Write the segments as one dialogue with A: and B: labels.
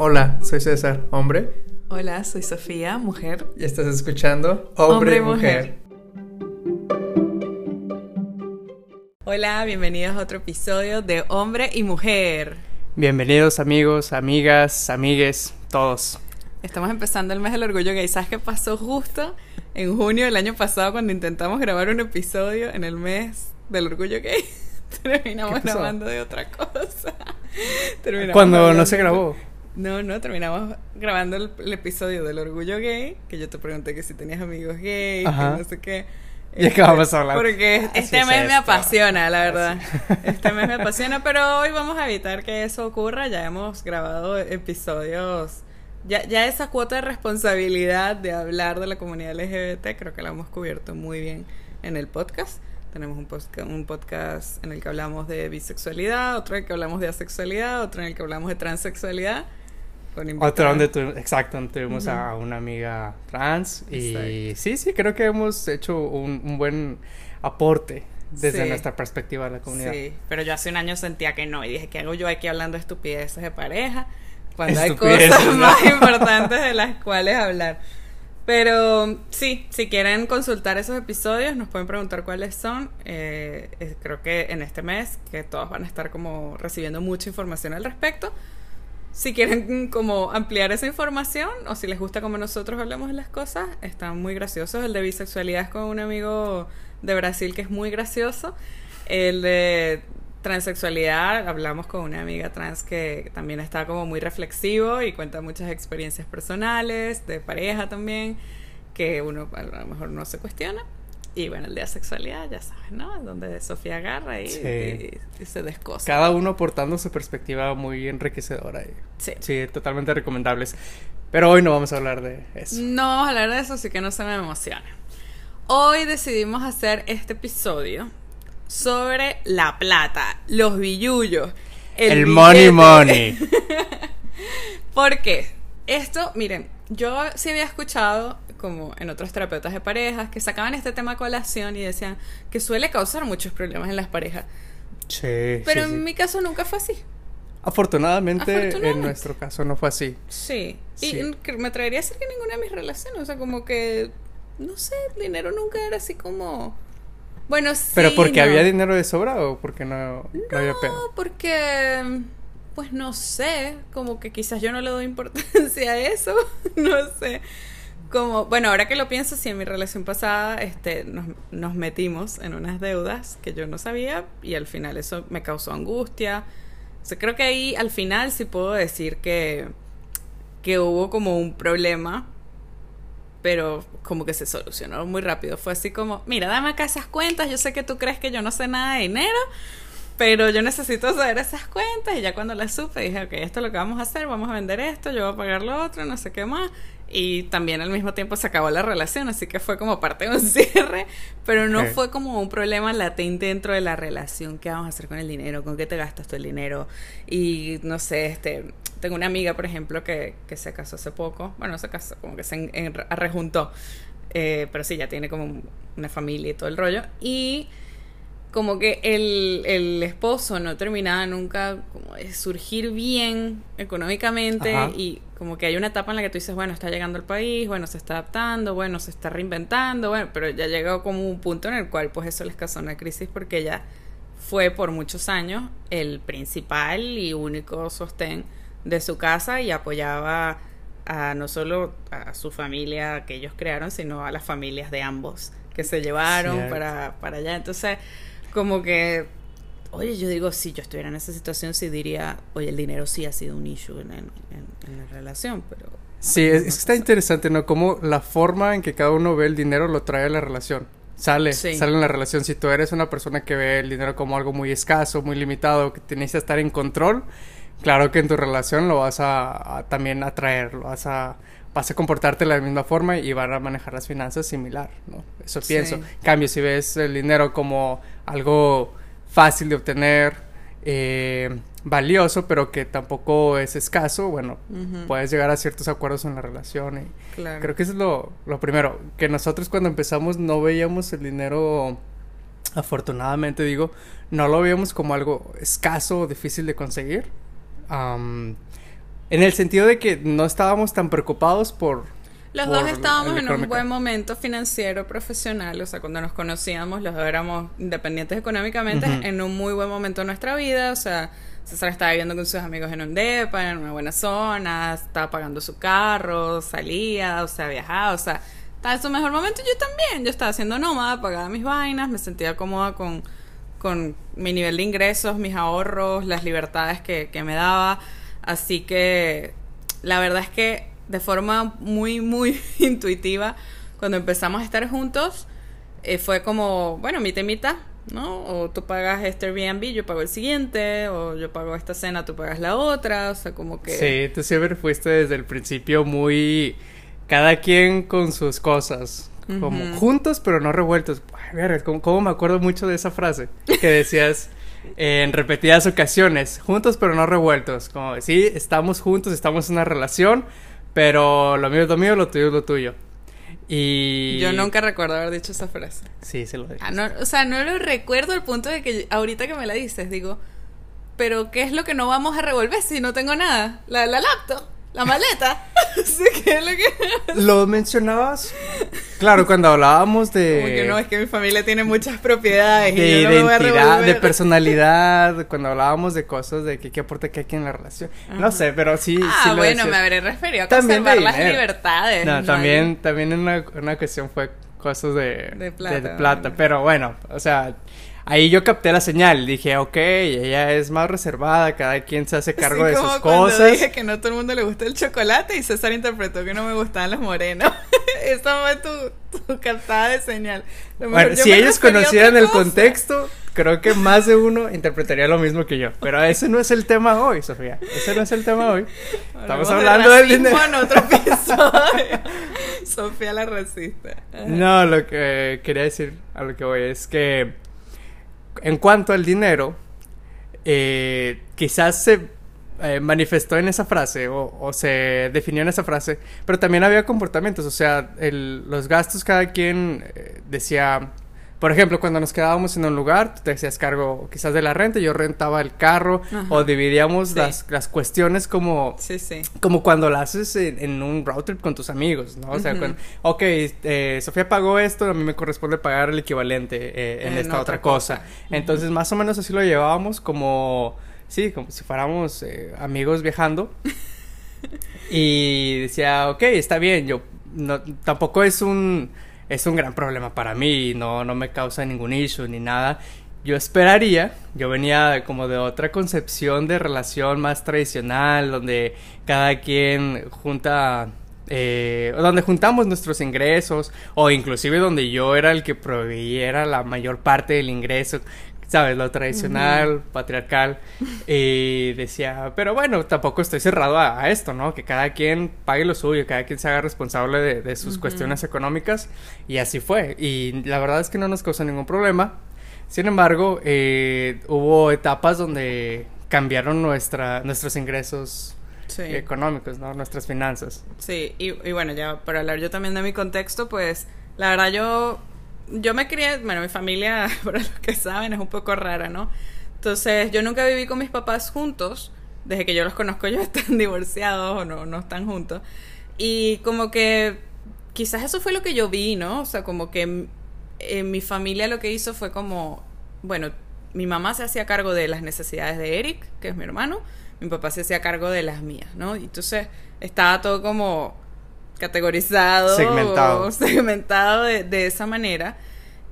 A: Hola, soy César, hombre.
B: Hola, soy Sofía, mujer.
A: Y estás escuchando Hombre, y mujer.
B: Hola, bienvenidos a otro episodio de Hombre y Mujer.
A: Bienvenidos amigos, amigas, amigues, todos.
B: Estamos empezando el mes del orgullo gay. ¿Sabes qué pasó justo en junio del año pasado cuando intentamos grabar un episodio en el mes del orgullo gay? Terminamos grabando de otra cosa.
A: cuando no se grabó.
B: No, no, terminamos grabando el, episodio del orgullo gay, que yo te pregunté que si tenías amigos gay, que no sé qué.
A: ¿Y es que vamos a hablar?
B: Porque este mes me apasiona, la verdad. Este mes me apasiona, pero hoy vamos a evitar que eso ocurra. Ya hemos grabado episodios. Ya, ya esa cuota de responsabilidad de hablar de la comunidad LGBT creo que la hemos cubierto muy bien en el podcast. Tenemos un, podcast, un podcast en el que hablamos de bisexualidad, otro en el que hablamos de asexualidad, otro en el que hablamos de transexualidad.
A: Otro donde exacto, tuvimos a una amiga trans y sí, sí, creo que hemos hecho un, buen aporte desde nuestra perspectiva de la comunidad. Sí,
B: pero yo hace un año sentía que no y dije, ¿qué hago yo aquí hablando de estupideces de pareja? Cuando hay cosas más importantes de las cuales hablar. Pero sí, si quieren consultar esos episodios, nos pueden preguntar cuáles son. Eh, creo que en este mes, que todos van a estar como recibiendo mucha información al respecto si quieren como ampliar esa información o si les gusta como nosotros hablamos de las cosas, están muy graciosos. El de bisexualidad es con un amigo de Brasil que es muy gracioso. El de transexualidad hablamos con una amiga trans que también está como muy reflexivo y cuenta muchas experiencias personales, de pareja también, que uno a lo mejor no se cuestiona. Y bueno, el de asexualidad, ya sabes, ¿no? Donde Sofía agarra y, se descosa.
A: Cada uno aportando su perspectiva muy enriquecedora. Y, sí. Sí, totalmente recomendables. Pero hoy no vamos a hablar de eso.
B: No vamos a hablar de eso, así que no se me emocione. Hoy decidimos hacer este episodio sobre la plata, los billullos.
A: El, el money money.
B: ¿Por qué? Esto, miren, yo sí había escuchado como en otros terapeutas de parejas, que sacaban este tema a colación y decían que suele causar muchos problemas en las parejas.
A: Sí.
B: Pero en mi caso nunca fue así.
A: Afortunadamente, en nuestro caso no fue así.
B: Sí. Y me traería a decir que ninguna de mis relaciones, o sea, como que, no sé, el dinero nunca era así como... Bueno, sí.
A: ¿Pero porque había dinero de sobra o porque no, no, había
B: pedo? porque, pues no sé, como que quizás yo no le doy importancia a eso, no sé como, bueno, ahora que lo pienso, sí, en mi relación pasada este, nos, metimos en unas deudas que yo no sabía y al final eso me causó angustia. O sea, creo que ahí al final sí puedo decir que, que hubo como un problema, pero como que se solucionó muy rápido. Fue así como, mira, dame acá esas cuentas, yo sé que tú crees que yo no sé nada de dinero, pero yo necesito saber esas cuentas y ya cuando las supe dije, ok, esto es lo que vamos a hacer, vamos a vender esto, yo voy a pagar lo otro, no sé qué más y también al mismo tiempo se acabó la relación, así que fue como parte de un cierre, pero no fue como un problema latente dentro de la relación, ¿qué vamos a hacer con el dinero? ¿Con qué te gastas tú el dinero? Y no sé, este, tengo una amiga, por ejemplo, que, que se casó hace poco, bueno, se casó, como que se rejuntó, eh, pero sí, ya tiene como una familia y todo el rollo, y como que el, el esposo no terminaba nunca como de surgir bien económicamente y como que hay una etapa en la que tú dices, bueno, está llegando al país, bueno, se está adaptando, bueno, se está reinventando, bueno, pero ya llegó como un punto en el cual pues eso les causó una crisis porque ya fue por muchos años el principal y único sostén de su casa y apoyaba a no solo a su familia que ellos crearon, sino a las familias de ambos que se llevaron para, para allá. Entonces, como que, oye, yo digo, si yo estuviera en esa situación, sí diría, oye, el dinero sí ha sido un issue en, en, la relación, pero...
A: Sí, es, que está interesante, ¿no? Como la forma en que cada uno ve el dinero lo trae a la relación. Sale, sale en la relación. Si tú eres una persona que ve el dinero como algo muy escaso, muy limitado, que tienes que estar en control, claro que en tu relación lo vas a, también atraer, lo vas a vas a comportarte de la misma forma y van a manejar las finanzas similar, ¿no? Eso pienso. cambio, si ves el dinero como algo fácil de obtener, eh, valioso, pero que tampoco es escaso, bueno, puedes llegar a ciertos acuerdos en la relación. Y Creo que eso es lo, lo, primero, que nosotros cuando empezamos no veíamos el dinero, afortunadamente digo, no lo veíamos como algo escaso o difícil de conseguir En el sentido de que no estábamos tan preocupados por...
B: Los dos estábamos en un buen momento financiero, profesional, o sea, cuando nos conocíamos, los dos éramos independientes económicamente, en un muy buen momento de nuestra vida, o sea, César estaba viviendo con sus amigos en un depa, en una buena zona, estaba pagando su carro, salía, o sea, viajaba, o sea, estaba en su mejor momento. Yo también, yo estaba haciendo nómada, pagaba mis vainas, me sentía cómoda con, con mi nivel de ingresos, mis ahorros, las libertades que, que me daba. Así que la verdad es que de forma muy, muy intuitiva, cuando empezamos a estar juntos, eh, fue como, bueno, mi temita ¿no? O tú pagas este Airbnb, yo pago el siguiente, o yo pago esta cena, tú pagas la otra, o sea, como que...
A: Sí, tú siempre fuiste desde el principio muy... Cada quien con sus cosas, como juntos pero no revueltos. Ay, ¿cómo, me acuerdo mucho de esa frase que decías en repetidas ocasiones, juntos pero no revueltos, como sí, estamos juntos, estamos en una relación, pero lo mío es lo mío, lo tuyo es lo tuyo. Y...
B: Yo nunca recuerdo haber dicho esa frase.
A: Sí, se lo dije.
B: Ah, no, o sea, no lo recuerdo al punto de que ahorita que me la dices, digo, pero ¿qué es lo que no vamos a revolver si no tengo nada? La, la laptop. La maleta. sí, que lo que.
A: Lo mencionabas. Claro, cuando hablábamos de.
B: Como que no, es que mi familia tiene muchas propiedades.
A: De y yo identidad, de personalidad. Cuando hablábamos de cosas de que qué aporta que hay en la relación. No sé, pero sí.
B: Ah, bueno, me habré referido a también conservar las libertades.
A: No, también, también en una, una cuestión fue cosas de, de plata. De plata. Pero bueno, o sea ahí yo capté la señal. Dije, ok, ella es más reservada, cada quien se hace cargo de sus cosas.
B: dije que no a todo el mundo le gusta el chocolate y César interpretó que no me gustaban los morenos. Esa fue tu, tu captada de señal.
A: Bueno, si ellos conocieran el contexto, creo que más de uno interpretaría lo mismo que yo. Pero ese no es el tema hoy, Sofía. Ese no es el tema hoy. Estamos hablando del dinero.
B: en otro episodio. Sofía la racista.
A: No, lo que quería decir a lo que voy es que en cuanto al dinero, eh, quizás se eh, manifestó en esa frase o, se definió en esa frase, pero también había comportamientos, o sea, los gastos cada quien eh, decía por ejemplo, cuando nos quedábamos en un lugar, tú te hacías cargo quizás de la renta, yo rentaba el carro o dividíamos las, las, cuestiones como,
B: sí, sí.
A: como cuando lo haces en, un road trip con tus amigos, ¿no? O sea, ok, eh, Sofía pagó esto, a mí me corresponde pagar el equivalente eh, en, esta otra, cosa. Entonces, más o menos así lo llevábamos como, sí, como si fuéramos eh, amigos viajando. y decía, ok, está bien, yo no, tampoco es un es un gran problema para mí, no, no me causa ningún issue ni nada. Yo esperaría, yo venía como de otra concepción de relación más tradicional, donde cada quien junta eh, donde juntamos nuestros ingresos o inclusive donde yo era el que proveía la mayor parte del ingreso ¿sabes? Lo tradicional, patriarcal. Y decía, pero bueno, tampoco estoy cerrado a, esto, ¿no? Que cada quien pague lo suyo, cada quien se haga responsable de, sus cuestiones económicas. Y así fue. Y la verdad es que no nos causó ningún problema. Sin embargo, eh, hubo etapas donde cambiaron nuestra, nuestros ingresos económicos, ¿no? Nuestras finanzas.
B: Sí, y, y bueno, ya para hablar yo también de mi contexto, pues la verdad yo yo me crié, bueno, mi familia, para los que saben, es un poco rara, ¿no? Entonces, yo nunca viví con mis papás juntos. Desde que yo los conozco, ellos están divorciados o no, no están juntos. Y como que quizás eso fue lo que yo vi, ¿no? O sea, como que en eh, mi familia lo que hizo fue como, bueno, mi mamá se hacía cargo de las necesidades de Eric, que es mi hermano, mi papá se hacía cargo de las mías, ¿no? Entonces estaba todo como categorizado,
A: segmentado,
B: segmentado de, esa manera.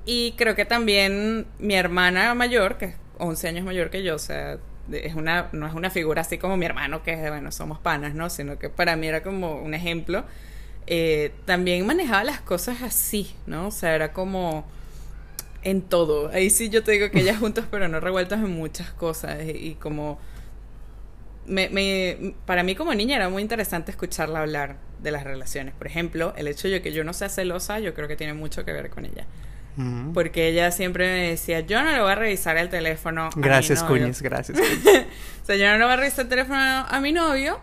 B: Y creo que también mi hermana mayor, que es 11 años mayor que yo, o sea, es una, no es una figura así como mi hermano, que es de, bueno, somos panas, ¿no? Sino que para mí era como un ejemplo. Eh, también manejaba las cosas así, ¿no? O sea, era como en todo. Ahí sí yo te digo que ellas juntas, pero no revueltas en muchas cosas. Y, como... Me, me, para mí como niña era muy interesante escucharla hablar de las relaciones. Por ejemplo, el hecho de que yo no sea celosa, yo creo que tiene mucho que ver con ella. Porque ella siempre me decía, yo no le voy a revisar el teléfono.
A: Gracias, Cuñiz, gracias.
B: o sea, yo no le voy a revisar el teléfono a mi novio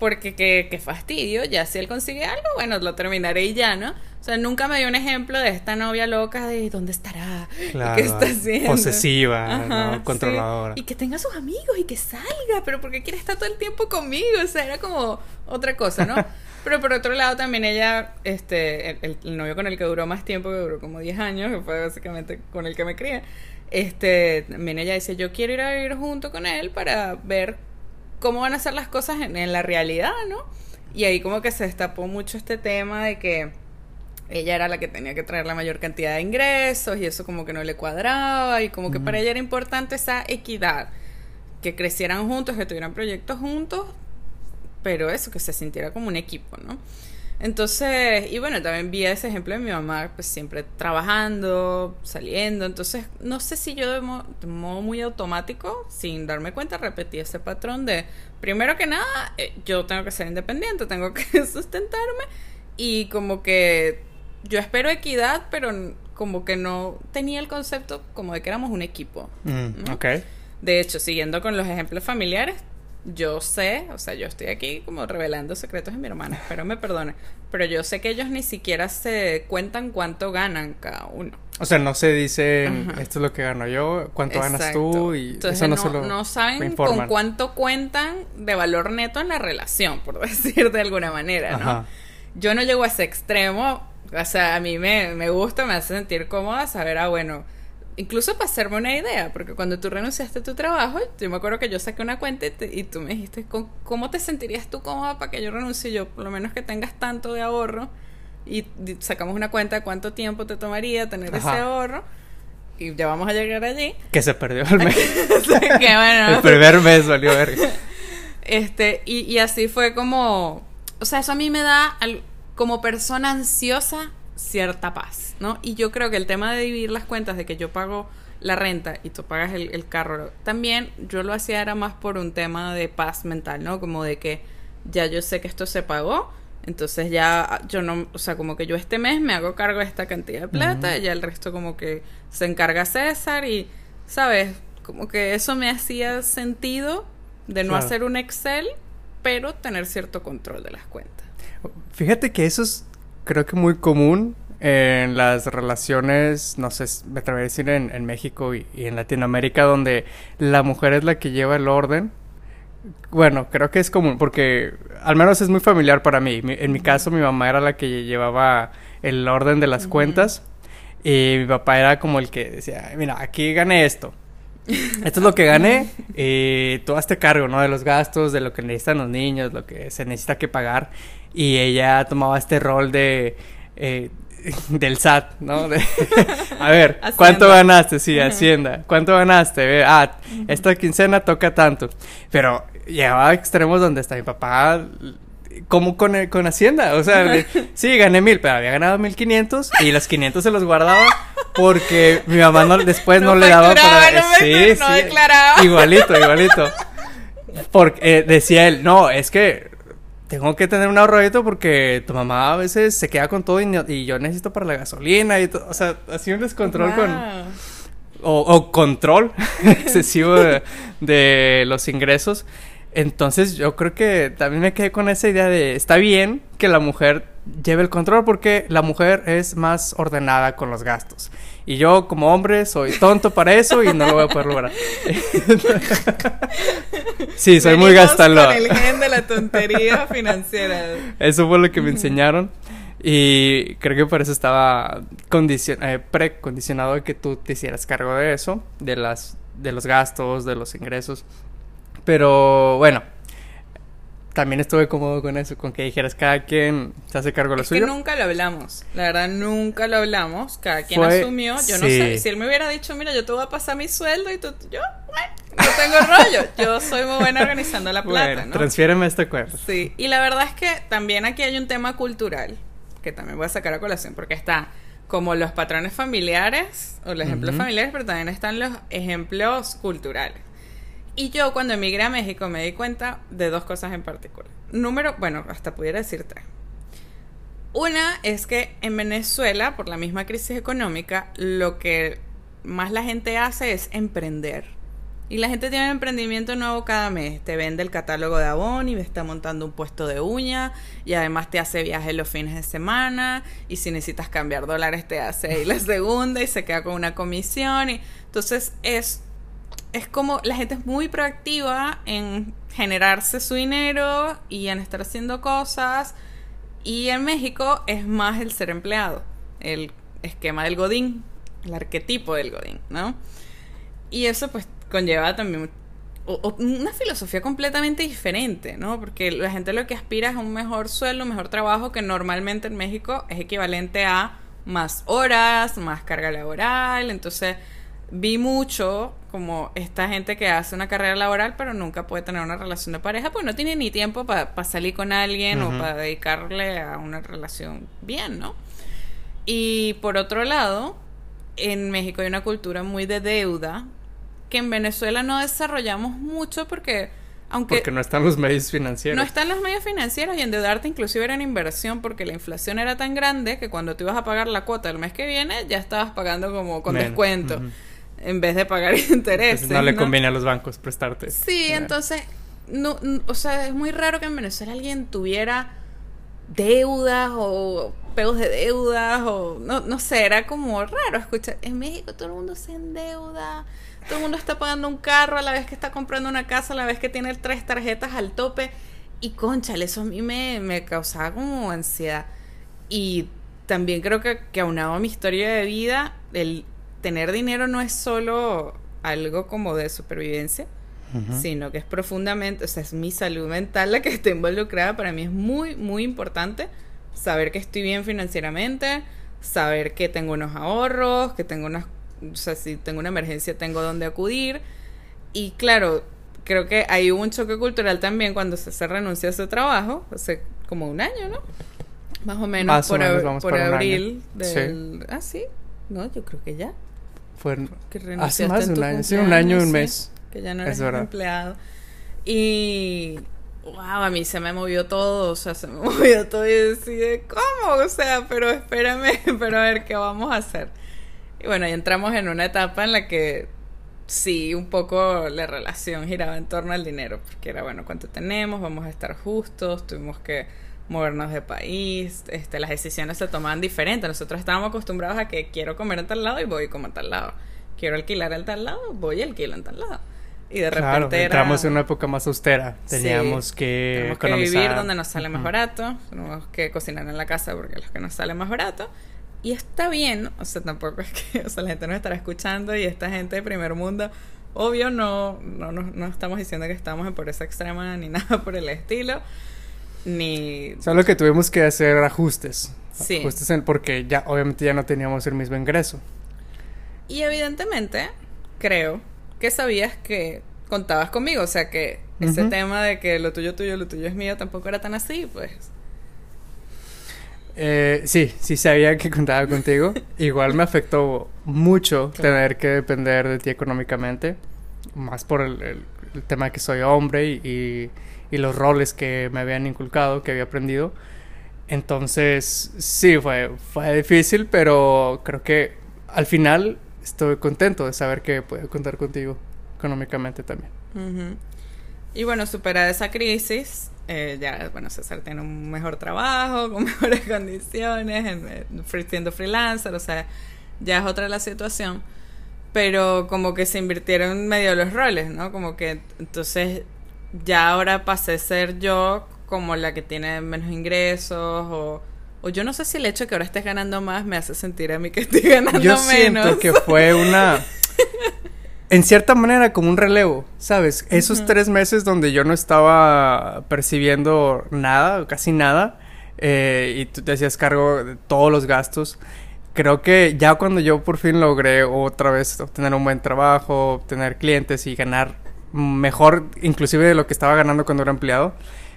B: porque qué, fastidio, ya si él consigue algo, bueno, lo terminaré y ya, ¿no? O sea, nunca me dio un ejemplo de esta novia loca de dónde estará, qué está haciendo.
A: Posesiva, controladora.
B: Y que tenga sus amigos y que salga, pero porque quiere estar todo el tiempo conmigo. O sea, era como otra cosa, ¿no? pero por otro lado también ella, este, el, novio con el que duró más tiempo, que duró como 10 años, que fue básicamente con el que me crié, este, también ella dice, yo quiero ir a vivir junto con él para ver cómo van a ser las cosas en, en la realidad, ¿no? Y ahí como que se destapó mucho este tema de que ella era la que tenía que traer la mayor cantidad de ingresos y eso como que no le cuadraba y como que para ella era importante esa equidad, que crecieran juntos, que tuvieran proyectos juntos, pero eso, que se sintiera como un equipo, ¿no? Entonces, y bueno, también vi ese ejemplo de mi mamá, pues siempre trabajando, saliendo, entonces no sé si yo de, modo muy automático, sin darme cuenta, repetí ese patrón de, primero que nada, eh, yo tengo que ser independiente, tengo que sustentarme y como que yo espero equidad, pero como que no tenía el concepto como de que éramos un equipo.
A: Mm,
B: de hecho, siguiendo con los ejemplos familiares, yo sé, o sea, yo estoy aquí como revelando secretos de mi hermana, espero me perdone, pero yo sé que ellos ni siquiera se cuentan cuánto ganan cada uno.
A: O sea, no se dice esto es lo que gano yo, cuánto ganas tú y
B: eso no, no, no saben con cuánto cuentan de valor neto en la relación, por decir de alguna manera, ¿no? Yo no llego a ese extremo, o sea, a mí me, me gusta, me hace sentir cómoda saber, ah, bueno, incluso para hacerme una idea, porque cuando tú renunciaste a tu trabajo, yo me acuerdo que yo saqué una cuenta y, tú me dijiste, ¿cómo te sentirías tú cómoda para que yo renuncie? Yo, por lo menos que tengas tanto de ahorro, y, sacamos una cuenta de cuánto tiempo te tomaría tener ese ahorro. Y ya vamos a llegar allí.
A: Que se perdió el mes. que bueno. El primer mes valió verga.
B: Este, y, y así fue como. O sea, eso a mí me da. Al, como persona ansiosa cierta paz, ¿no? Y yo creo que el tema de dividir las cuentas, de que yo pago la renta y tú pagas el, carro, también yo lo hacía era más por un tema de paz mental, ¿no? Como de que ya yo sé que esto se pagó, entonces ya yo no, o sea, como que yo este mes me hago cargo de esta cantidad de plata, y ya el resto como que se encarga César y, ¿sabes? Como que eso me hacía sentido de no hacer un Excel, pero tener cierto control de las cuentas.
A: Fíjate que eso es, creo que muy común en las relaciones, no sé, me atrevería a decir en, México y, en Latinoamérica, donde la mujer es la que lleva el orden. Bueno, creo que es común, porque al menos es muy familiar para mí. en mi caso, mi mamá era la que llevaba el orden de las cuentas y mi papá era como el que decía, mira, aquí gané esto. Esto es lo que gané y tú hazte cargo, ¿no? De los gastos, de lo que necesitan los niños, lo que se necesita que pagar. Y ella tomaba este rol de... Eh, del SAT, ¿no? a ver, ¿cuánto ganaste? Sí, Hacienda. ¿Cuánto ganaste? Ah, esta quincena toca tanto. Pero llegaba a extremos donde está mi papá como con, con Hacienda. O sea, sí, gané mil, pero había ganado mil quinientos y los quinientos se los guardaba porque mi mamá no, después no, le daba para... sí, sí, Igualito, igualito. Porque eh, decía él, no, es que tengo que tener un ahorradito porque tu mamá a veces se queda con todo y, yo necesito para la gasolina y todo. O sea, así un descontrol con... O, control excesivo de, los ingresos. Entonces yo creo que también me quedé con esa idea de está bien que la mujer lleve el control porque la mujer es más ordenada con los gastos. Y yo como hombre soy tonto para eso y no lo voy a poder lograr. sí, soy muy gastalo.
B: Con el gen de la tontería financiera.
A: Eso fue lo que me enseñaron. Y creo que por eso estaba eh, precondicionado de que tú te hicieras cargo de eso, de las de los gastos, de los ingresos. Pero bueno, también estuve cómodo con eso, con que dijeras cada quien se hace cargo de lo
B: es
A: suyo.
B: Que nunca lo hablamos, la verdad nunca lo hablamos, cada quien asumió, yo no sé, si él me hubiera dicho, mira, yo te voy a pasar mi sueldo y tú, yo, no tengo rollo, yo soy muy buena organizando la plata, bueno, ¿no?
A: transfiéreme este cuerpo.
B: Sí, y la verdad es que también aquí hay un tema cultural, que también voy a sacar a colación, porque está como los patrones familiares, o los ejemplos familiares, pero también están los ejemplos culturales. Y yo cuando emigré a México me di cuenta de dos cosas en particular. Número, bueno, hasta pudiera decirte. Una es que en Venezuela, por la misma crisis económica, lo que más la gente hace es emprender. Y la gente tiene un emprendimiento nuevo cada mes. Te vende el catálogo de Avon y está montando un puesto de uña. Y además te hace viajes los fines de semana. Y si necesitas cambiar dólares, te hace ahí la segunda y se queda con una comisión. Y, entonces es, es como la gente es muy proactiva en generarse su dinero y en estar haciendo cosas. Y en México es más el ser empleado. El esquema del Godín. El arquetipo del Godín, ¿no? Y eso pues conlleva también una filosofía completamente diferente, ¿no? Porque la gente lo que aspira es un mejor sueldo, un mejor trabajo, que normalmente en México es equivalente a más horas, más carga laboral. Entonces, vi mucho como esta gente que hace una carrera laboral, pero nunca puede tener una relación de pareja, pues no tiene ni tiempo para salir con alguien o para dedicarle a una relación bien, ¿no? Y por otro lado, en México hay una cultura muy de deuda que en Venezuela no desarrollamos mucho porque aunque
A: porque no están los medios financieros.
B: No están los medios financieros y endeudarte inclusive era una inversión porque la inflación era tan grande que cuando te ibas a pagar la cuota el mes que viene ya estabas pagando como con descuento en vez de pagar intereses.
A: no, le conviene a los bancos prestarte.
B: Sí, entonces no, o sea, es muy raro que en Venezuela alguien tuviera deudas o pegos de deudas o no, no sé, era como raro escuchar. En México todo el mundo se endeuda todo el mundo está pagando un carro a la vez que está comprando una casa, a la vez que tiene tres tarjetas al tope. Y conchale, eso a mí me, causaba como ansiedad. Y también creo que, que aunado a mi historia de vida, el tener dinero no es solo algo como de supervivencia, sino que es profundamente, o sea, es mi salud mental la que está involucrada. Para mí es muy, muy importante saber que estoy bien financieramente, saber que tengo unos ahorros, que tengo unas o sea, si tengo una emergencia tengo donde acudir. Y claro, creo que hay un choque cultural también cuando se, se renunció a ese trabajo, hace como un año, ¿no? Más o menos por, por abril del... Ah, sí. No, yo creo que ya.
A: Fue hace más de un año, sí, un año y un mes.
B: Que ya no eres empleado. Y wow, a mí se me movió todo, o sea, se me movió todo y decía, ¿cómo? O sea, pero espérame, pero a ver qué vamos a hacer. Y bueno, ahí entramos en una etapa en la que sí, un poco la relación giraba en torno al dinero, porque era, bueno, ¿cuánto tenemos? Vamos a estar justos, tuvimos que movernos de país, este, las decisiones se tomaban diferentes. Nosotros estábamos acostumbrados a que quiero comer en tal lado y voy como en tal lado. Quiero alquilar en tal lado, voy y alquilo en tal lado. Y de repente
A: entramos en una época más austera. Teníamos que
B: tenemos que vivir donde nos sale más barato, tenemos que cocinar en la casa porque es lo que nos sale más barato. Y está bien, o sea, tampoco es que, o sea, la gente nos estará escuchando y esta gente de primer mundo, obvio, no, no, no, no estamos diciendo que estamos en pobreza extrema ni nada por el estilo, ni...
A: Solo que tuvimos que hacer ajustes. Sí. Ajustes en, porque ya, obviamente ya no teníamos el mismo ingreso.
B: Y evidentemente, creo que sabías que contabas conmigo, o sea que ese tema de que lo tuyo tuyo, lo tuyo es mío, tampoco era tan así, pues
A: eh, sí, sí sabía que contaba contigo. Igual me afectó mucho tener que depender de ti económicamente, más por el, tema de que soy hombre y, los roles que me habían inculcado, que había aprendido. Entonces, sí, fue, fue difícil, pero creo que al final estoy contento de saber que puedo contar contigo económicamente también.
B: Y bueno, superar esa crisis, eh, ya, bueno, César tiene un mejor trabajo, con mejores condiciones, en, siendo freelancer, o sea, ya es otra la situación. Pero como que se invirtieron medio los roles, ¿no? Como que entonces ya ahora pasé a ser yo como la que tiene menos ingresos o, o yo no sé si el hecho de que ahora estés ganando más me hace sentir a mí que estoy ganando menos. Yo siento
A: que fue una en cierta manera como un relevo, ¿sabes? Esos tres meses donde yo no estaba percibiendo nada, casi nada, eh, y tú te hacías cargo de todos los gastos, creo que ya cuando yo por fin logré otra vez obtener un buen trabajo, obtener clientes y ganar mejor inclusive de lo que estaba ganando cuando era empleado,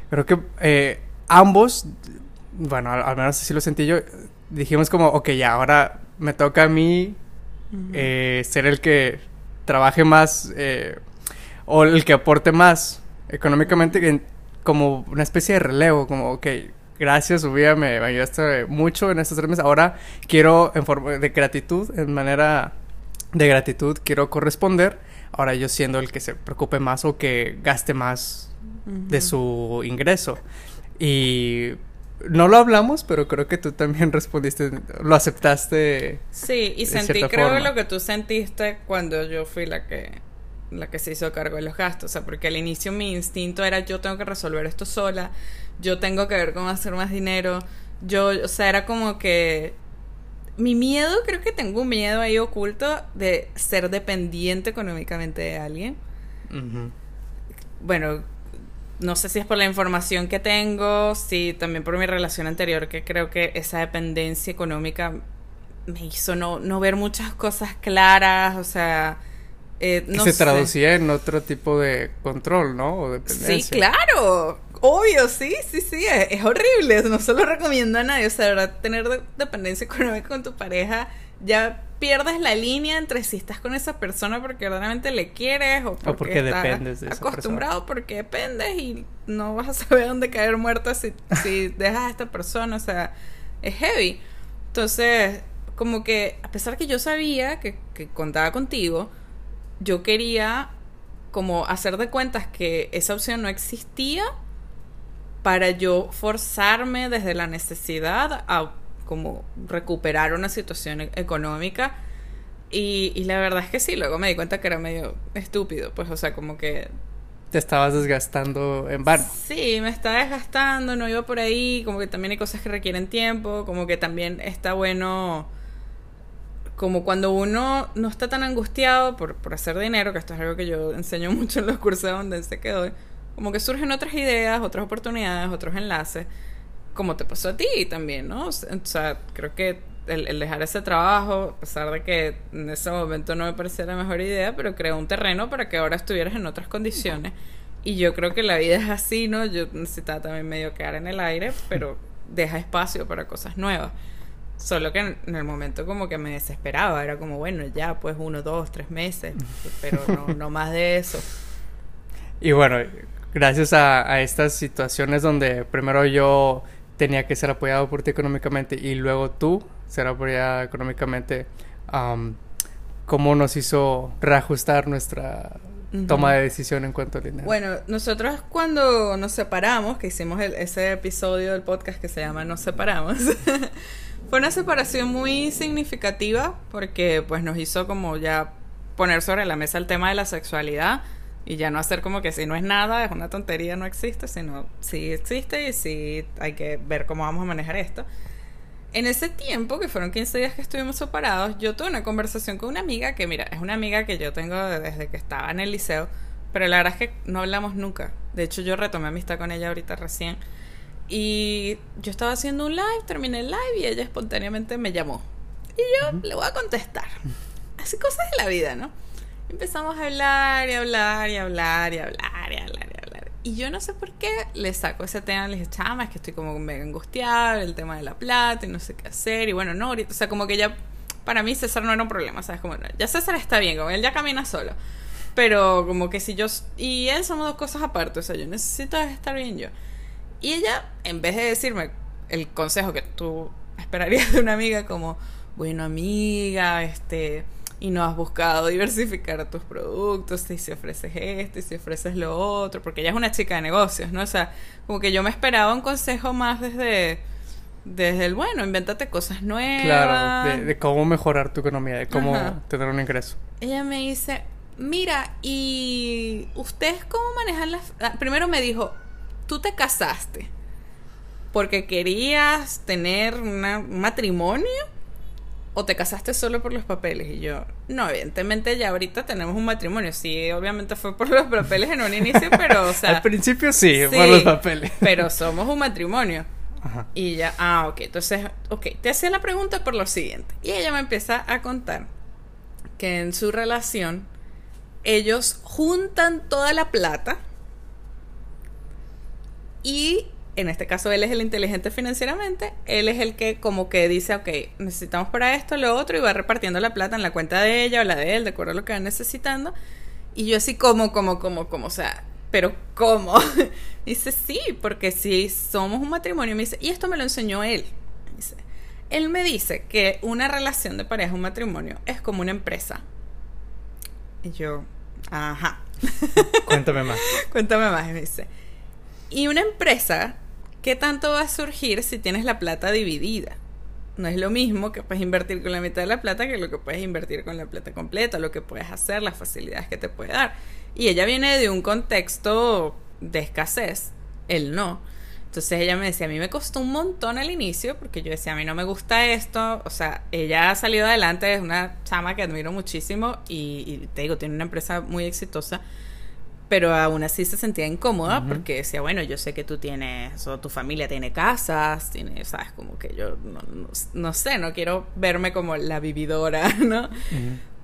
A: creo que eh, ambos, bueno, al, menos así lo sentí yo, dijimos como, ok, ya, ahora me toca a mí eh, ser el que trabaje más eh, o el que aporte más económicamente como una especie de relevo, como, ok, gracias, Subía, me, ayudaste mucho en estos tres meses. Ahora quiero, en forma de gratitud, en manera de gratitud, quiero corresponder ahora yo siendo el que se preocupe más o que gaste más de su ingreso. Y no lo hablamos, pero creo que tú también respondiste, lo aceptaste.
B: Sí, y sentí, creo lo que tú sentiste cuando yo fui la que la que se hizo cargo de los gastos, o sea, porque al inicio mi instinto era yo tengo que resolver esto sola, yo tengo que ver cómo hacer más dinero, yo, o sea, era como que mi miedo, creo que tengo un miedo ahí oculto de ser dependiente económicamente de alguien. Bueno, no sé si es por la información que tengo, si también por mi relación anterior, que creo que esa dependencia económica me hizo no, no ver muchas cosas claras, o sea... Eh,
A: no se traducía en otro tipo de control, ¿no? O dependencia.
B: Sí, claro. Obvio, sí, sí, sí. Es, horrible. No se lo recomiendo a nadie. O sea, ¿verdad? tener dependencia económica con tu pareja ya pierdes la línea entre si estás con esa persona porque verdaderamente le quieres o porque, estás dependes de acostumbrado porque dependes y no vas a saber dónde caer muerto si, si dejas a esta persona, o sea, es heavy. Entonces, como que a pesar que yo sabía que, que contaba contigo, yo quería como hacer de cuentas que esa opción no existía para yo forzarme desde la necesidad a como recuperar una situación e-, económica. Y, y la verdad es que sí, luego me di cuenta que era medio estúpido, pues, o sea, como que...
A: Te estabas desgastando en vano.
B: Sí, me estaba desgastando, no iba por ahí, como que también hay cosas que requieren tiempo, como que también está bueno, como cuando uno no está tan angustiado por, por hacer dinero, que esto es algo que yo enseño mucho en los cursos donde se quedó, como que surgen otras ideas, otras oportunidades, otros enlaces como te pasó a ti también, ¿no? O sea, creo que el, dejar ese trabajo, a pesar de que en ese momento no me parecía la mejor idea, pero creó un terreno para que ahora estuvieras en otras condiciones. Y yo creo que la vida es así, ¿no? Yo necesitaba también medio quedar en el aire, pero deja espacio para cosas nuevas. Solo que en, el momento como que me desesperaba, era como, bueno, ya, pues uno, dos, tres meses, pero no, no más de eso.
A: Y bueno, gracias a, a estas situaciones donde primero yo tenía que ser apoyado por ti económicamente y luego tú ser apoyada económicamente, ¿cómo nos hizo reajustar nuestra toma de decisión en cuanto al dinero?
B: Bueno, nosotros cuando nos separamos, que hicimos ese episodio del podcast que se llama Nos separamos, fue una separación muy significativa porque pues nos hizo como ya poner sobre la mesa el tema de la sexualidad y ya no hacer como que si no es nada, es una tontería, no existe, sino sí existe y sí hay que ver cómo vamos a manejar esto. En ese tiempo, que fueron 15 días que estuvimos separados, yo tuve una conversación con una amiga que, mira, es una amiga que yo tengo desde que estaba en el liceo, pero la verdad es que no hablamos nunca. De hecho, yo retomé amistad con ella ahorita recién. Y yo estaba haciendo un live, terminé el live y ella espontáneamente me llamó. Y yo le voy a contestar. Así cosas de la vida, ¿no? Empezamos a hablar y hablar y hablar y hablar y hablar y hablar. Y yo no sé por qué le saco ese tema, le dije, chama, es que estoy como mega angustiada, el tema de la plata y no sé qué hacer. Y bueno, no, o sea, como que ya, para mí César no era un problema, ¿sabes? Como, ya César está bien, como él ya camina solo. Pero como que si yo y él somos dos cosas aparte, o sea, yo necesito estar bien yo. Y ella, en vez de decirme el consejo que tú esperarías de una amiga, como, bueno, amiga, este y no has buscado diversificar tus productos, y si ofreces esto y si ofreces lo otro, porque ella es una chica de negocios, ¿no? O sea, como que yo me esperaba un consejo más desde, desde el, bueno, invéntate cosas nuevas.
A: Claro, de, cómo mejorar tu economía, de cómo tener un ingreso.
B: Ella me dice, mira, ¿y ustedes cómo manejan las...? Ah, primero me dijo, tú te casaste porque querías tener un matrimonio o te casaste solo por los papeles y yo no evidentemente ya ahorita tenemos un matrimonio. Sí obviamente fue por los papeles en un inicio pero o sea
A: al principio sí, por los papeles.
B: pero somos un matrimonio. Ajá. y ya ah ok entonces ok te hacía la pregunta por lo siguiente. Y ella me empieza a contar que en su relación ellos juntan toda la plata y en este caso él es el inteligente financieramente, él es el que como que dice, ok, necesitamos para esto, lo otro, y va repartiendo la plata en la cuenta de ella o la de él, de acuerdo a lo que va necesitando. Y yo así como, como, como, como, o sea, pero ¿cómo? dice, sí, porque si somos un matrimonio, me dice, y esto me lo enseñó él. Dice, él me dice que una relación de pareja, un matrimonio, es como una empresa. Y yo, Ajá.
A: Cuéntame más.
B: Cuéntame más, me dice. Y una empresa, ¿qué tanto va a surgir si tienes la plata dividida? No es lo mismo que puedes invertir con la mitad de la plata que lo que puedes invertir con la plata completa, lo que puedes hacer, las facilidades que te puede dar. Y ella viene de un contexto de escasez, él no. Entonces ella me decía, a mí me costó un montón al inicio, porque yo decía, a mí no me gusta esto. O sea, ella ha salido adelante, es una chama que admiro muchísimo y, y te digo, tiene una empresa muy exitosa pero aún así se sentía incómoda porque decía, bueno, yo sé que tú tienes, o tu familia tiene casas, tiene, sabes, como que yo no, sé, no quiero verme como la vividora, ¿no?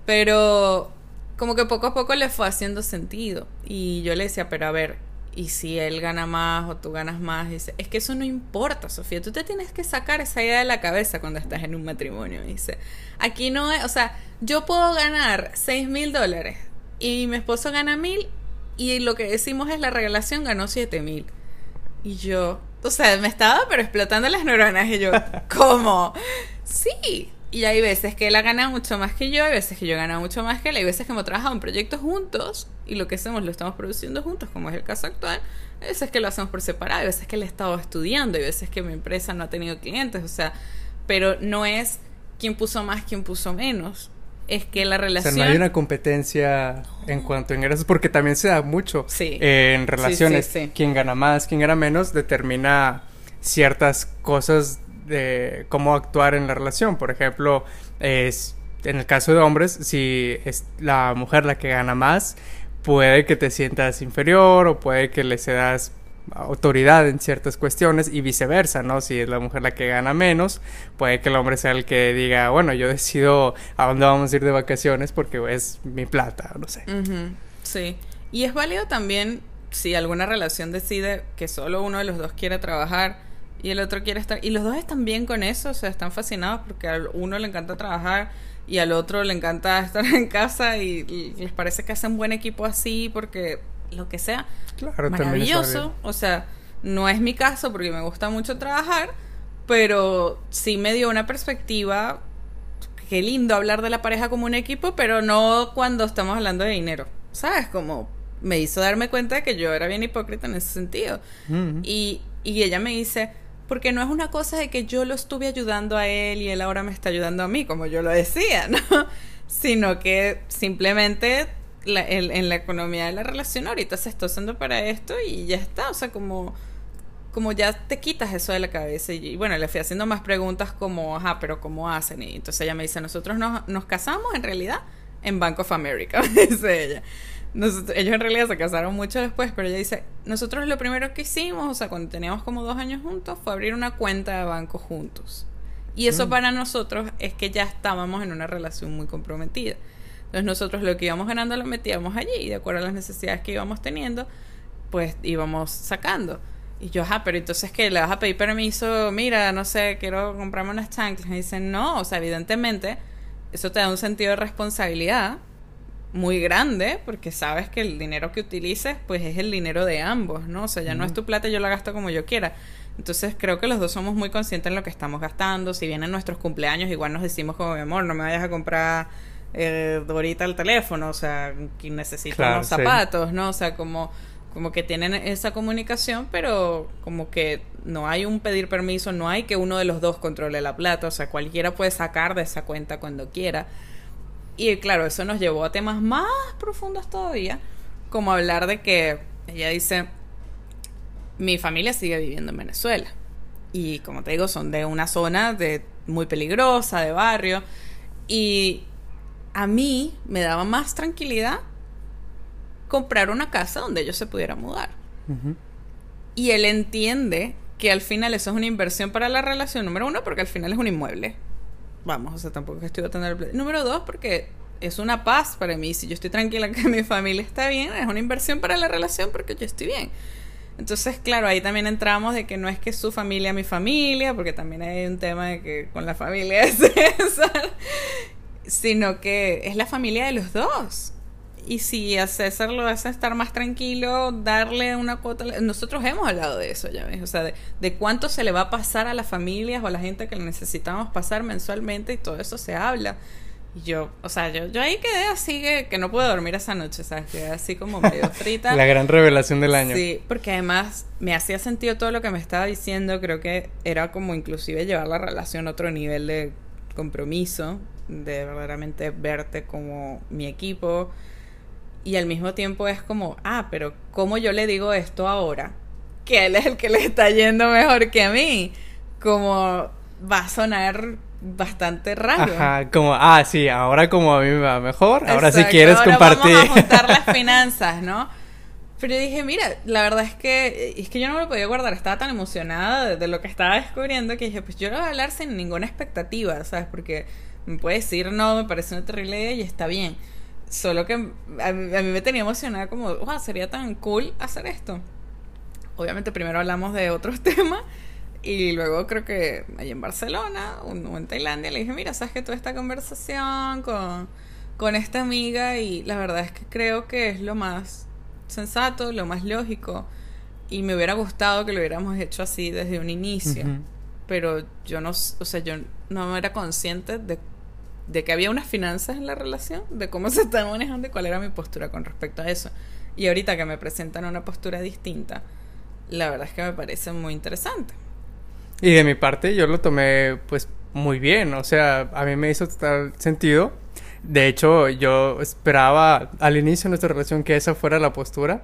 B: Pero como que poco a poco le fue haciendo sentido. Y yo le decía, pero a ver, ¿y si él gana más o tú ganas más? dice, es que eso no importa, Sofía, tú te tienes que sacar esa idea de la cabeza cuando estás en un matrimonio. dice, aquí no es, o sea, yo puedo ganar 6 mil dólares y mi esposo gana mil y lo que decimos es la relación ganó 7000. Y yo, o sea, me estaba pero explotando las neuronas y yo, ¿cómo? Sí. Y hay veces que él ha ganado mucho más que yo, hay veces que yo he ganado mucho más que él, hay veces que hemos trabajado en proyectos juntos y lo que hacemos lo estamos produciendo juntos, como es el caso actual. Hay veces que lo hacemos por separado, hay veces que él ha estado estudiando, hay veces que mi empresa no ha tenido clientes, o sea, pero no es quién puso más, quién puso menos es que la relación...
A: O sea, no hay una competencia en cuanto a ingresos, porque también se da mucho en relaciones. Quien gana más, quien gana menos, determina ciertas cosas de cómo actuar en la relación. Por ejemplo, es, en el caso de hombres, si es la mujer la que gana más, puede que te sientas inferior o puede que le cedas autoridad en ciertas cuestiones y viceversa, ¿no? Si es la mujer la que gana menos, puede que el hombre sea el que diga, bueno, yo decido a dónde vamos a ir de vacaciones porque es mi plata, no sé.
B: Sí. Y es válido también si alguna relación decide que solo uno de los dos quiere trabajar y el otro quiere estar, y los dos están bien con eso, o sea, están fascinados porque a uno le encanta trabajar y al otro le encanta estar en casa y les parece que hacen buen equipo así porque lo que sea. Claro, maravilloso. O sea, no es mi caso porque me gusta mucho trabajar, pero sí me dio una perspectiva. Qué lindo hablar de la pareja como un equipo, pero no cuando estamos hablando de dinero. ¿Sabes? Como me hizo darme cuenta de que yo era bien hipócrita en ese sentido. y, y ella me dice, porque no es una cosa de que yo lo estuve ayudando a él y él ahora me está ayudando a mí, como yo lo decía, ¿no? Sino que simplemente en la economía de la relación ahorita se está usando para esto y ya está, o sea, como, como ya te quitas eso de la cabeza y, bueno, le fui haciendo más preguntas como, ajá, pero ¿cómo hacen? Y entonces ella me dice, nosotros nos, nos casamos en realidad en Bank of America, dice ella. ellos en realidad se casaron mucho después, pero ella dice, nosotros lo primero que hicimos, o sea, cuando teníamos como dos años juntos, fue abrir una cuenta de banco juntos. Y eso mm. para nosotros es que ya estábamos en una relación muy comprometida. Entonces nosotros lo que íbamos ganando lo metíamos allí y de acuerdo a las necesidades que íbamos teniendo, pues íbamos sacando. Y yo, ajá, pero entonces que le vas a pedir permiso, mira, no sé, quiero comprarme unas chanclas. Y dicen, no, o sea, evidentemente, eso te da un sentido de responsabilidad muy grande, porque sabes que el dinero que utilices, pues es el dinero de ambos, ¿no? O sea, ya no es tu plata, yo la gasto como yo quiera. Entonces creo que los dos somos muy conscientes en lo que estamos gastando. Si vienen nuestros cumpleaños, igual nos decimos como, mi amor, no me vayas a comprar eh, ahorita el teléfono, o sea, que necesita unos zapatos, ¿no? O sea, como, como que tienen esa comunicación, pero como que no hay un pedir permiso, no hay que uno de los dos controle la plata, o sea, cualquiera puede sacar de esa cuenta cuando quiera. Y claro, eso nos llevó a temas más profundos todavía, como hablar de que ella dice, mi familia sigue viviendo en Venezuela. Y como te digo, son de una zona de muy peligrosa, de barrio. Y a mí me daba más tranquilidad comprar una casa donde ellos se pudieran mudar. Y él entiende que al final eso es una inversión para la relación, número uno, porque al final es un inmueble. Vamos, o sea, tampoco estoy a tener el Número dos, porque es una paz para mí. Si yo estoy tranquila que mi familia está bien, es una inversión para la relación porque yo estoy bien. Entonces, claro, ahí también entramos de que no es que su familia mi familia, porque también hay un tema de que con la familia es César sino que es la familia de los dos. Y si a César lo hace estar más tranquilo, darle una cuota. Nosotros hemos hablado de eso, ya ves. O sea, de, cuánto se le va a pasar a las familias o a la gente que le necesitamos pasar mensualmente y todo eso se habla. yo, o sea, yo, yo ahí quedé así que, que no pude dormir esa noche, ¿sabes? Quedé así como medio frita.
A: La gran revelación del año.
B: Sí, porque además me hacía sentido todo lo que me estaba diciendo. Creo que era como inclusive llevar la relación a otro nivel de compromiso, de verdaderamente verte como mi equipo. Y al mismo tiempo es como, ah, pero ¿cómo yo le digo esto ahora? Que él es el que le está yendo mejor que a mí. Como va a sonar bastante raro.
A: Ajá, como, ah, sí, ahora como a mí me va mejor, ahora si quieres compartir.
B: Vamos a juntar las finanzas, ¿no? Pero dije, mira, la verdad es que es que yo no me lo podía guardar, estaba tan emocionada de, lo que estaba descubriendo que dije, pues yo lo voy a hablar sin ninguna expectativa, ¿sabes? Porque me puede decir, no, me parece una terrible idea y está bien. Solo que a mí, me tenía emocionada como, wow, sería tan cool hacer esto. Obviamente primero hablamos de otros temas y luego creo que allí en Barcelona o en Tailandia le dije, mira, sabes que toda esta conversación con, con esta amiga y la verdad es que creo que es lo más sensato, lo más lógico y me hubiera gustado que lo hubiéramos hecho así desde un inicio. Pero yo no, o sea, yo no era consciente de, de que había unas finanzas en la relación, de cómo se están manejando y cuál era mi postura con respecto a eso. Y ahorita que me presentan una postura distinta, la verdad es que me parece muy interesante.
A: Y de mi parte yo lo tomé pues muy bien, o sea, a mí me hizo total sentido. De hecho, yo esperaba al inicio de nuestra relación que esa fuera la postura.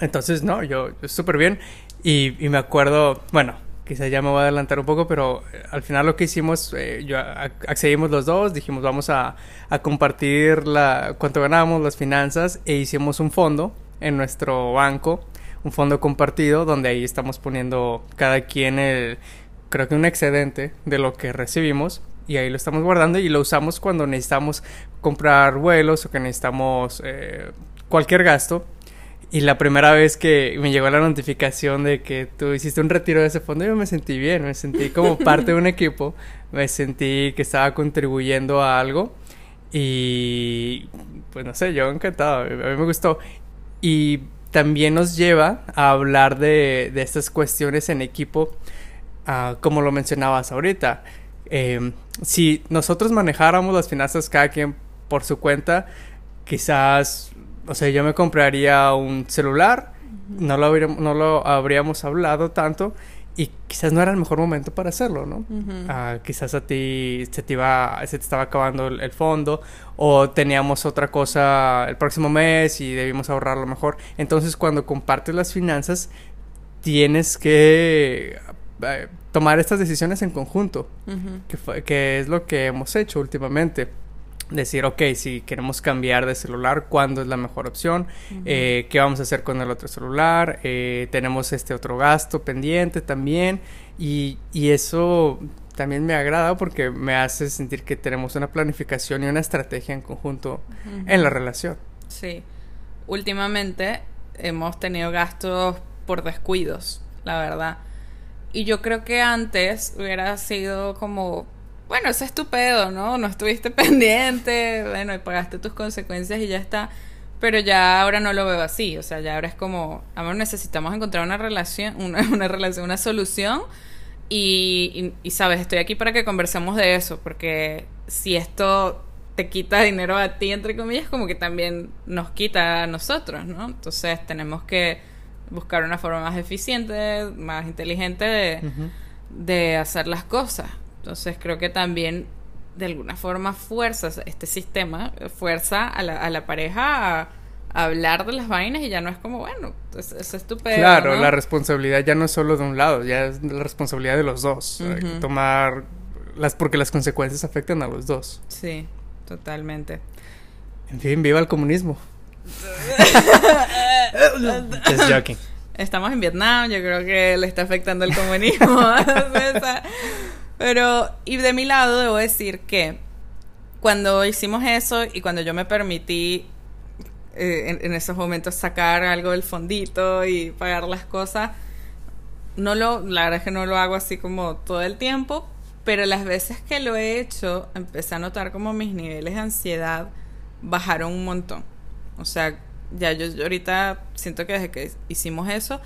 A: entonces, no, yo, súper bien. Y, me acuerdo, bueno, quizás ya me voy a adelantar un poco, pero eh, al final lo que hicimos, eh, yo accedimos los dos, dijimos vamos a, a compartir la, cuánto ganábamos, las finanzas, e hicimos un fondo en nuestro banco un fondo compartido donde ahí estamos poniendo cada quien el, creo que un excedente de lo que recibimos y ahí lo estamos guardando y lo usamos cuando necesitamos comprar vuelos o que necesitamos eh, cualquier gasto. Y la primera vez que me llegó la notificación de que tú hiciste un retiro de ese fondo, yo me sentí bien, me sentí como parte de un equipo, me sentí que estaba contribuyendo a algo y pues no sé, yo encantado, a mí me gustó. Y también nos lleva a hablar de, de estas cuestiones en equipo, uh, como lo mencionabas ahorita. Eh, si nosotros manejáramos las finanzas cada quien por su cuenta, quizás, o sea, yo me compraría un celular, no lo, habríamos, no lo habríamos hablado tanto y quizás no era el mejor momento para hacerlo, ¿no? Ah, quizás a ti se te iba, se te estaba acabando el, fondo o teníamos otra cosa el próximo mes y debimos ahorrarlo mejor. Entonces, cuando compartes las finanzas, tienes que eh, tomar estas decisiones en conjunto, que, que es lo que hemos hecho últimamente decir, ok, si queremos cambiar de celular, ¿cuándo es la mejor opción? Eh, ¿Qué vamos a hacer con el otro celular? Eh, tenemos este otro gasto pendiente también y, y, eso también me agrada porque me hace sentir que tenemos una planificación y una estrategia en conjunto en la relación.
B: Sí, últimamente hemos tenido gastos por descuidos, la verdad. Y yo creo que antes hubiera sido como bueno, es estupendo, ¿no? No estuviste pendiente, bueno, y pagaste tus consecuencias y ya está. Pero ya ahora no lo veo así, o sea, ya ahora es como, ahora necesitamos encontrar una relación, una, una relación, una solución. Y, y, sabes, estoy aquí para que conversemos de eso, porque si esto te quita dinero a ti, entre comillas, como que también nos quita a nosotros, ¿no? Entonces tenemos que buscar una forma más eficiente, más inteligente de, de hacer las cosas. Entonces creo que también de alguna forma fuerza este sistema, fuerza a la, a la pareja a, hablar de las vainas y ya no es como, bueno, es, es estupendo.
A: Claro, la responsabilidad ya no es solo de un lado, ya es la responsabilidad de los dos. Hay que tomar las, porque las consecuencias afectan a los dos.
B: Sí, totalmente.
A: En fin, viva el comunismo. Just joking.
B: Estamos en Vietnam, yo creo que le está afectando el comunismo. Pero, y de mi lado debo decir que cuando hicimos eso y cuando yo me permití eh, en, esos momentos sacar algo del fondito y pagar las cosas, no lo, la verdad es que no lo hago así como todo el tiempo, pero las veces que lo he hecho, empecé a notar como mis niveles de ansiedad bajaron un montón. O sea, ya yo ahorita siento que desde que hicimos eso,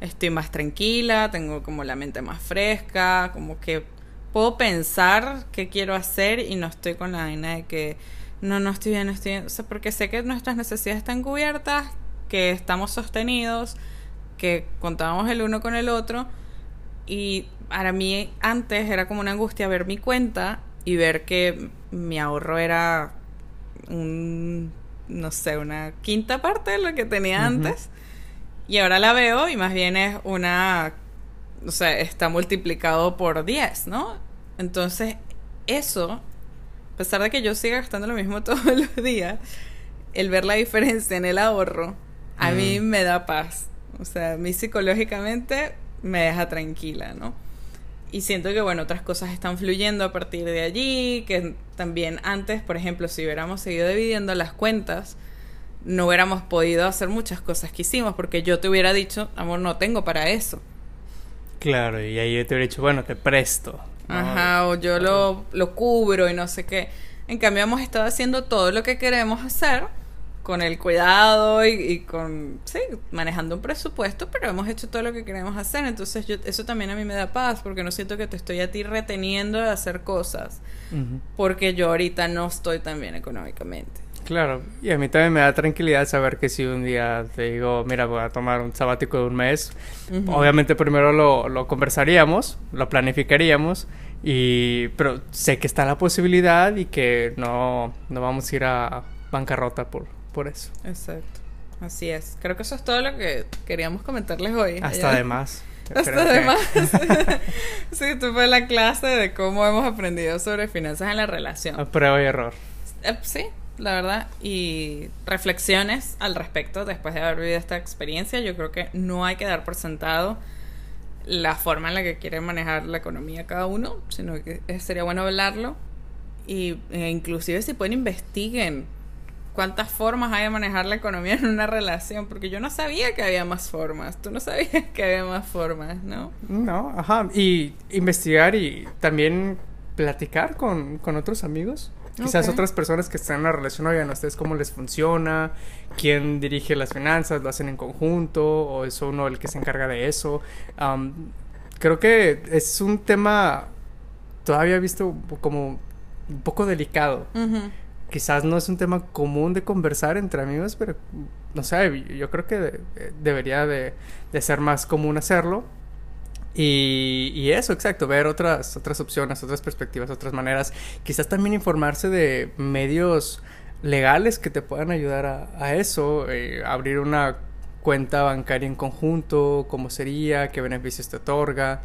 B: estoy más tranquila, tengo como la mente más fresca, como que puedo pensar qué quiero hacer y no estoy con la vaina de que no, no estoy bien, no estoy bien. O sea, porque sé que nuestras necesidades están cubiertas, que estamos sostenidos, que contábamos el uno con el otro. Y para mí antes era como una angustia ver mi cuenta y ver que mi ahorro era un, no sé, una quinta parte de lo que tenía antes. Y ahora la veo y más bien es una, o sea, está multiplicado por 10, ¿no? Entonces, eso a pesar de que yo siga gastando lo mismo todos los días, el ver la diferencia en el ahorro, a mí me da paz. O sea, a mí psicológicamente me deja tranquila, ¿no? Y siento que, bueno, otras cosas están fluyendo a partir de allí, que también antes, por ejemplo, si hubiéramos seguido dividiendo las cuentas, no hubiéramos podido hacer muchas cosas que hicimos, porque yo te hubiera dicho, amor, no tengo para eso.
A: Claro, y ahí yo te hubiera dicho, bueno, te presto.
B: Ajá, o yo lo, lo cubro y no sé qué. En cambio, hemos estado haciendo todo lo que queremos hacer con el cuidado y, con, sí, manejando un presupuesto, pero hemos hecho todo lo que queremos hacer. Entonces, yo, eso también a mí me da paz, porque no siento que te estoy a ti reteniendo de hacer cosas, porque yo ahorita no estoy tan bien económicamente.
A: Claro, y a mí también me da tranquilidad saber que si un día te digo, mira, voy a tomar un sabático de un mes, obviamente primero lo, lo, conversaríamos, lo planificaríamos, y, pero sé que está la posibilidad y que no, no vamos a ir a bancarrota por, por eso.
B: Exacto, así es. Creo que eso es todo lo que queríamos comentarles hoy.
A: Hasta además.
B: Hasta además. sí, tú fue la clase de cómo hemos aprendido sobre finanzas en la relación.
A: A prueba y error.
B: Eh, sí, la verdad, y reflexiones al respecto después de haber vivido esta experiencia. Yo creo que no hay que dar por sentado la forma en la que quiere manejar la economía cada uno, sino que sería bueno hablarlo y e inclusive si pueden investiguen cuántas formas hay de manejar la economía en una relación, porque yo no sabía que había más formas, tú no sabías que había más formas, ¿no?
A: No, ajá, y investigar y también platicar con, con otros amigos Quizás otras personas que están en la relación, oigan, ¿a ustedes cómo les funciona? ¿Quién dirige las finanzas? ¿Lo hacen en conjunto? ¿O es uno el que se encarga de eso? creo que es un tema todavía visto como un poco delicado. Quizás no es un tema común de conversar entre amigos, pero no sé, yo creo que debería de, de ser más común hacerlo. Y, eso, exacto, ver otras, otras opciones, otras perspectivas, otras maneras. Quizás también informarse de medios legales que te puedan ayudar a, eso, eh, abrir una cuenta bancaria en conjunto, cómo sería, qué beneficios te otorga.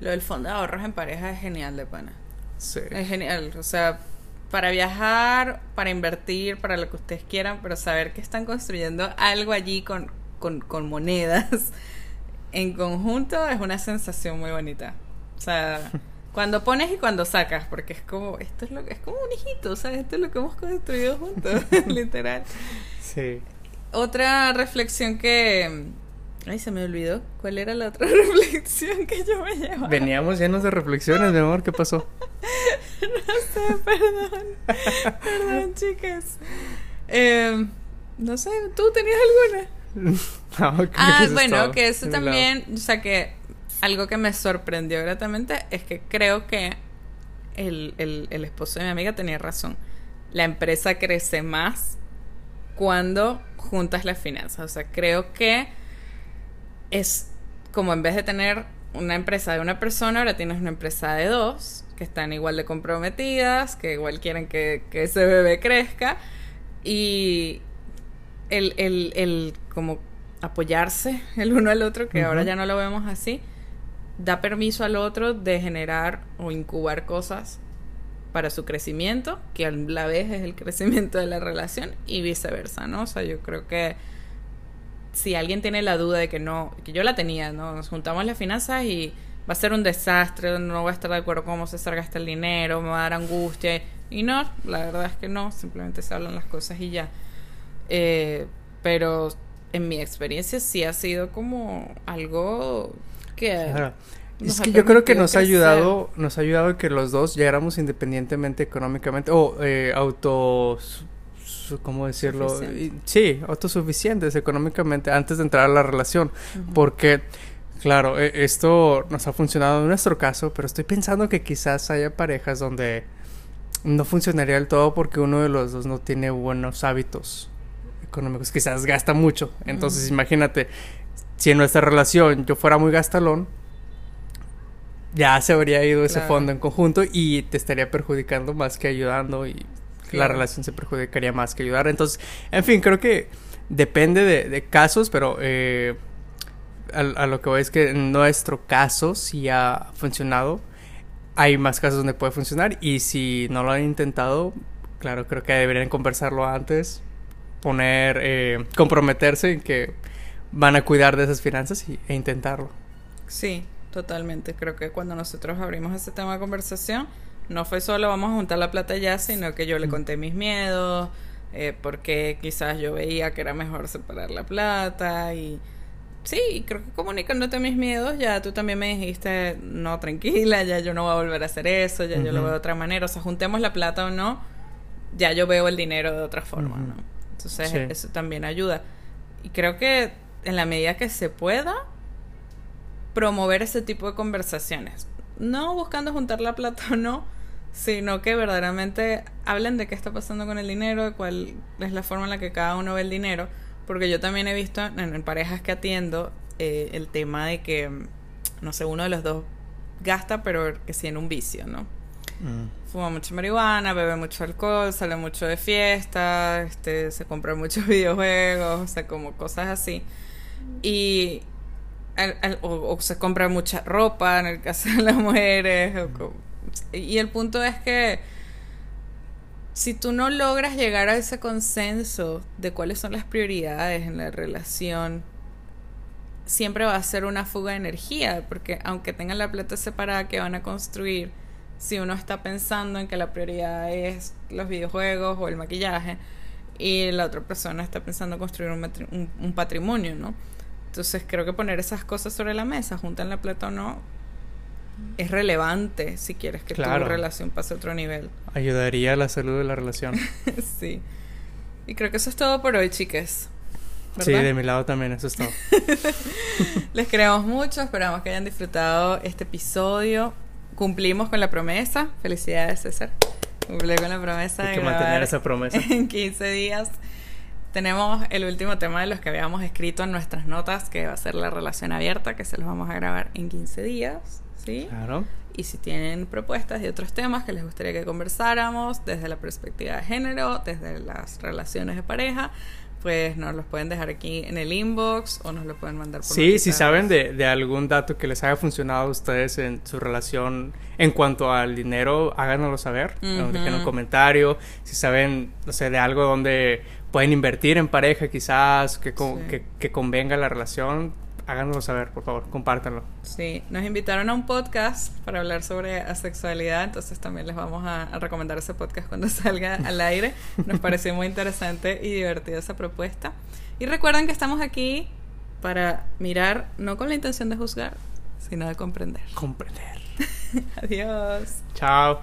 B: Lo del fondo de ahorros en pareja es genial de pana. Sí. Es genial, o sea, para viajar, para invertir, para lo que ustedes quieran, pero saber que están construyendo algo allí con, con, con monedas en conjunto es una sensación muy bonita. O sea, cuando pones y cuando sacas, porque es como, esto es lo es como un hijito, o sea, esto es lo que hemos construido juntos, literal.
A: Sí.
B: Otra reflexión que Ay, se me olvidó. ¿Cuál era la otra reflexión que yo me llevaba?
A: Veníamos llenos de reflexiones, mi amor. ¿Qué pasó?
B: no sé, perdón. perdón, chicas. Eh, no sé, ¿tú tenías alguna? ah, bueno, que eso también, o sea que algo que me sorprendió gratamente es que creo que el, el, esposo de mi amiga tenía razón. La empresa crece más cuando juntas las finanzas. O sea, creo que es como en vez de tener una empresa de una persona, ahora tienes una empresa de dos, que están igual de comprometidas, que igual quieren que, que ese bebé crezca. Y, el, el, el como apoyarse el uno al otro, que ahora ya no lo vemos así, da permiso al otro de generar o incubar cosas para su crecimiento, que a la vez es el crecimiento de la relación y viceversa, ¿no? O sea, yo creo que si alguien tiene la duda de que no, que yo la tenía, ¿no? Nos juntamos las finanzas y va a ser un desastre, no voy a estar de acuerdo con cómo se gasta el dinero, me va a dar angustia. Y no, la verdad es que no, simplemente se hablan las cosas y ya. Eh, pero en mi experiencia sí ha sido como algo que...
A: Es que yo creo que nos ha ayudado, nos ha ayudado que los dos llegáramos independientemente económicamente o eh, auto, ¿cómo decirlo? Sí, autosuficientes económicamente antes de entrar a la relación, porque Claro, e, esto nos ha funcionado en nuestro caso, pero estoy pensando que quizás haya parejas donde no funcionaría del todo porque uno de los dos no tiene buenos hábitos económicos, quizás gasta mucho. Entonces, imagínate, si en nuestra relación yo fuera muy gastalón, ya se habría ido ese fondo en conjunto y te estaría perjudicando más que ayudando y la relación se perjudicaría más que ayudar. Entonces, en fin, creo que depende de, casos, pero eh, a, lo que voy es que en nuestro caso sí ha funcionado. Hay más casos donde puede funcionar y si no lo han intentado, claro, creo que deberían conversarlo antes, poner, eh, comprometerse en que van a cuidar de esas finanzas e intentarlo.
B: Sí, totalmente. Creo que cuando nosotros abrimos ese tema de conversación, no fue solo vamos a juntar la plata ya, sino que yo le conté mis miedos, eh, porque quizás yo veía que era mejor separar la plata y sí, creo que comunicándote mis miedos ya tú también me dijiste, no, tranquila, ya yo no voy a volver a hacer eso, ya yo lo veo de otra manera, o sea, juntemos la plata o no, ya yo veo el dinero de otra forma, ¿no? Entonces eso también ayuda. Y creo que en la medida que se pueda, promover ese tipo de conversaciones. No buscando juntar la plata o no, sino que verdaderamente hablen de qué está pasando con el dinero, de cuál es la forma en la que cada uno ve el dinero, porque yo también he visto en, parejas que atiendo eh, el tema de que, no sé, uno de los dos gasta, pero que sí en un vicio, ¿no? Mm. Fuma mucho marihuana, bebe mucho alcohol, sale mucho de fiesta, este, se compra muchos videojuegos, o sea, como cosas así. Y o, se compra mucha ropa en el caso de las mujeres. Y el punto es que si tú no logras llegar a ese consenso de cuáles son las prioridades en la relación, siempre va a ser una fuga de energía, porque aunque tengan la plata separada que van a construir, si uno está pensando en que la prioridad es los videojuegos o el maquillaje, y la otra persona está pensando en construir un, un patrimonio, ¿no? Entonces creo que poner esas cosas sobre la mesa, juntan la plata o no, es relevante si quieres que tu relación pase a otro nivel.
A: Ayudaría a la salud de la relación.
B: sí. Y creo que eso es todo por hoy, chiques.
A: Sí, de mi lado también, eso es todo.
B: Les queremos mucho, esperamos que hayan disfrutado este episodio. Cumplimos con la promesa. Felicidades, César. Cumplí con la promesa
A: Hay que mantener esa promesa.
B: En 15 días tenemos el último tema de los que habíamos escrito en nuestras notas, que va a ser la relación abierta, que se los vamos a grabar en 15 días, ¿sí?
A: Claro.
B: Y si tienen propuestas de otros temas que les gustaría que conversáramos desde la perspectiva de género, desde las relaciones de pareja, pues nos los pueden dejar aquí en el inbox o nos lo pueden mandar por
A: Sí, si saben de, de, algún dato que les haya funcionado a ustedes en su relación en cuanto al dinero, háganoslo saber, dejen un comentario, si saben, no sé, de algo donde pueden invertir en pareja quizás, que, que, convenga la relación, háganoslo saber, por favor, compártanlo.
B: Sí, nos invitaron a un podcast para hablar sobre asexualidad, entonces también les vamos a, recomendar ese podcast cuando salga al aire. Nos pareció muy interesante y divertida esa propuesta. Y recuerden que estamos aquí para mirar, no con la intención de juzgar, sino de comprender.
A: Comprender.
B: Adiós.
A: Chao.